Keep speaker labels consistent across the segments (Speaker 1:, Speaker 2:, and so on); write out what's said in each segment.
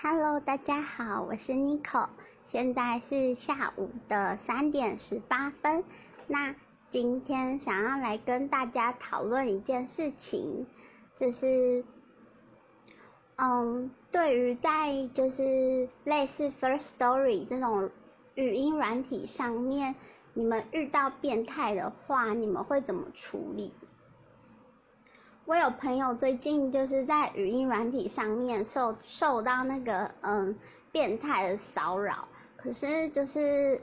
Speaker 1: Hello，大家好，我是 Nico，现在是下午的三点十八分。那今天想要来跟大家讨论一件事情，就是，嗯，对于在就是类似 First Story 这种语音软体上面，你们遇到变态的话，你们会怎么处理？我有朋友最近就是在语音软体上面受受到那个嗯变态的骚扰，可是就是，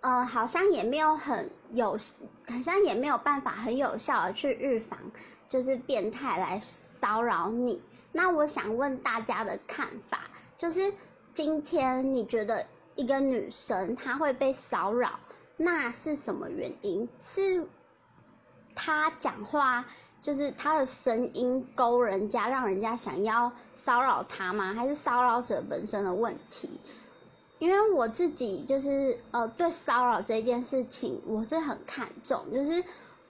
Speaker 1: 呃，好像也没有很有，好像也没有办法很有效的去预防，就是变态来骚扰你。那我想问大家的看法，就是今天你觉得一个女生她会被骚扰，那是什么原因？是他讲话就是他的声音勾人家，让人家想要骚扰他吗？还是骚扰者本身的问题？因为我自己就是呃，对骚扰这件事情我是很看重，就是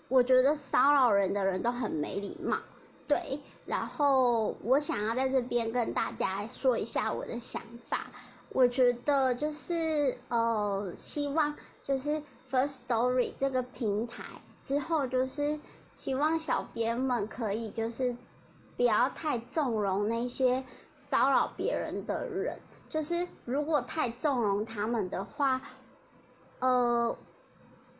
Speaker 1: 我觉得骚扰人的人都很没礼貌，对。然后我想要在这边跟大家说一下我的想法，我觉得就是呃，希望就是 First Story 这个平台。之后就是希望小编们可以就是不要太纵容那些骚扰别人的人，就是如果太纵容他们的话，呃，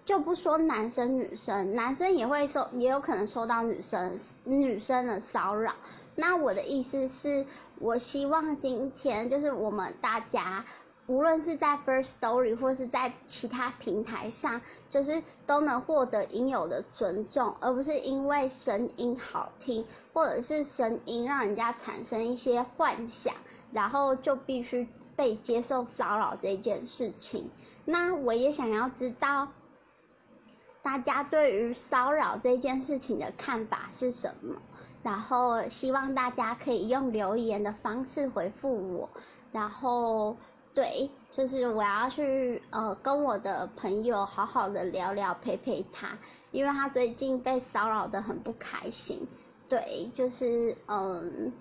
Speaker 1: 就不说男生女生，男生也会受，也有可能受到女生女生的骚扰。那我的意思是，我希望今天就是我们大家。无论是在 First Story 或是在其他平台上，就是都能获得应有的尊重，而不是因为声音好听或者是声音让人家产生一些幻想，然后就必须被接受骚扰这件事情。那我也想要知道大家对于骚扰这件事情的看法是什么，然后希望大家可以用留言的方式回复我，然后。对，就是我要去呃跟我的朋友好好的聊聊，陪陪他，因为他最近被骚扰的很不开心。对，就是嗯，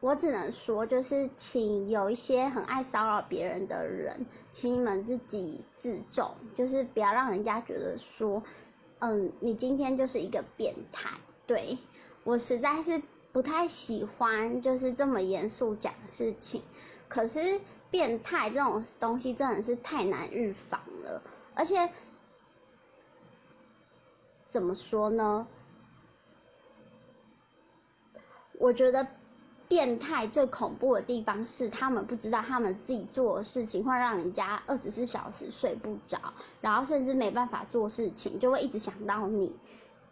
Speaker 1: 我只能说，就是请有一些很爱骚扰别人的人，请你们自己自重，就是不要让人家觉得说，嗯，你今天就是一个变态。对我实在是不太喜欢，就是这么严肃讲事情，可是。变态这种东西真的是太难预防了，而且怎么说呢？我觉得变态最恐怖的地方是，他们不知道他们自己做的事情会让人家二十四小时睡不着，然后甚至没办法做事情，就会一直想到你。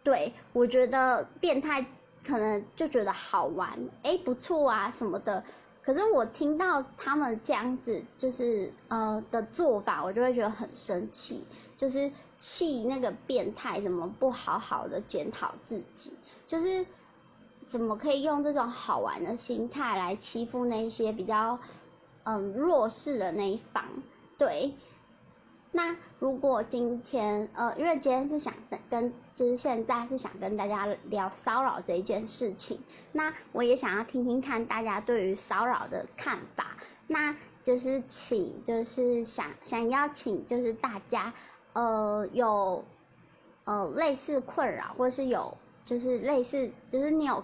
Speaker 1: 对我觉得变态可能就觉得好玩，哎，不错啊什么的。可是我听到他们这样子就是呃的做法，我就会觉得很生气，就是气那个变态怎么不好好的检讨自己，就是怎么可以用这种好玩的心态来欺负那些比较嗯弱势的那一方？对，那如果今天呃，因为今天是想跟就是现在是想跟大家聊骚扰这一件事情，那我也想要听听看大家对于骚扰的看法。那就是请就是想想要请就是大家呃有呃类似困扰，或是有就是类似就是你有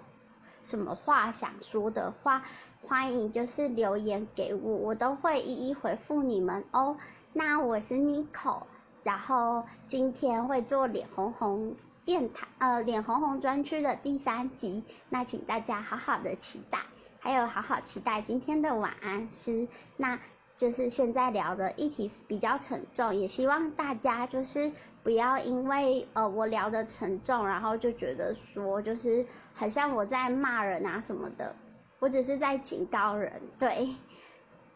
Speaker 1: 什么话想说的话，欢迎就是留言给我，我都会一一回复你们哦。那我是 Nico。然后今天会做脸红红电台呃脸红红专区的第三集，那请大家好好的期待，还有好好期待今天的晚安诗。那就是现在聊的议题比较沉重，也希望大家就是不要因为呃我聊的沉重，然后就觉得说就是好像我在骂人啊什么的，我只是在警告人，对。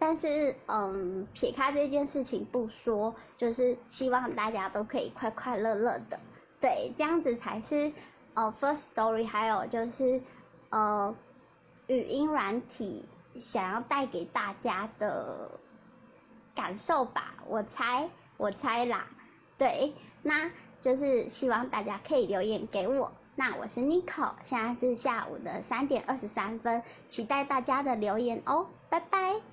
Speaker 1: 但是，嗯，撇开这件事情不说，就是希望大家都可以快快乐乐的，对，这样子才是，呃，First Story，还有就是，呃，语音软体想要带给大家的感受吧，我猜，我猜啦，对，那就是希望大家可以留言给我，那我是 n i c o 现在是下午的三点二十三分，期待大家的留言哦，拜拜。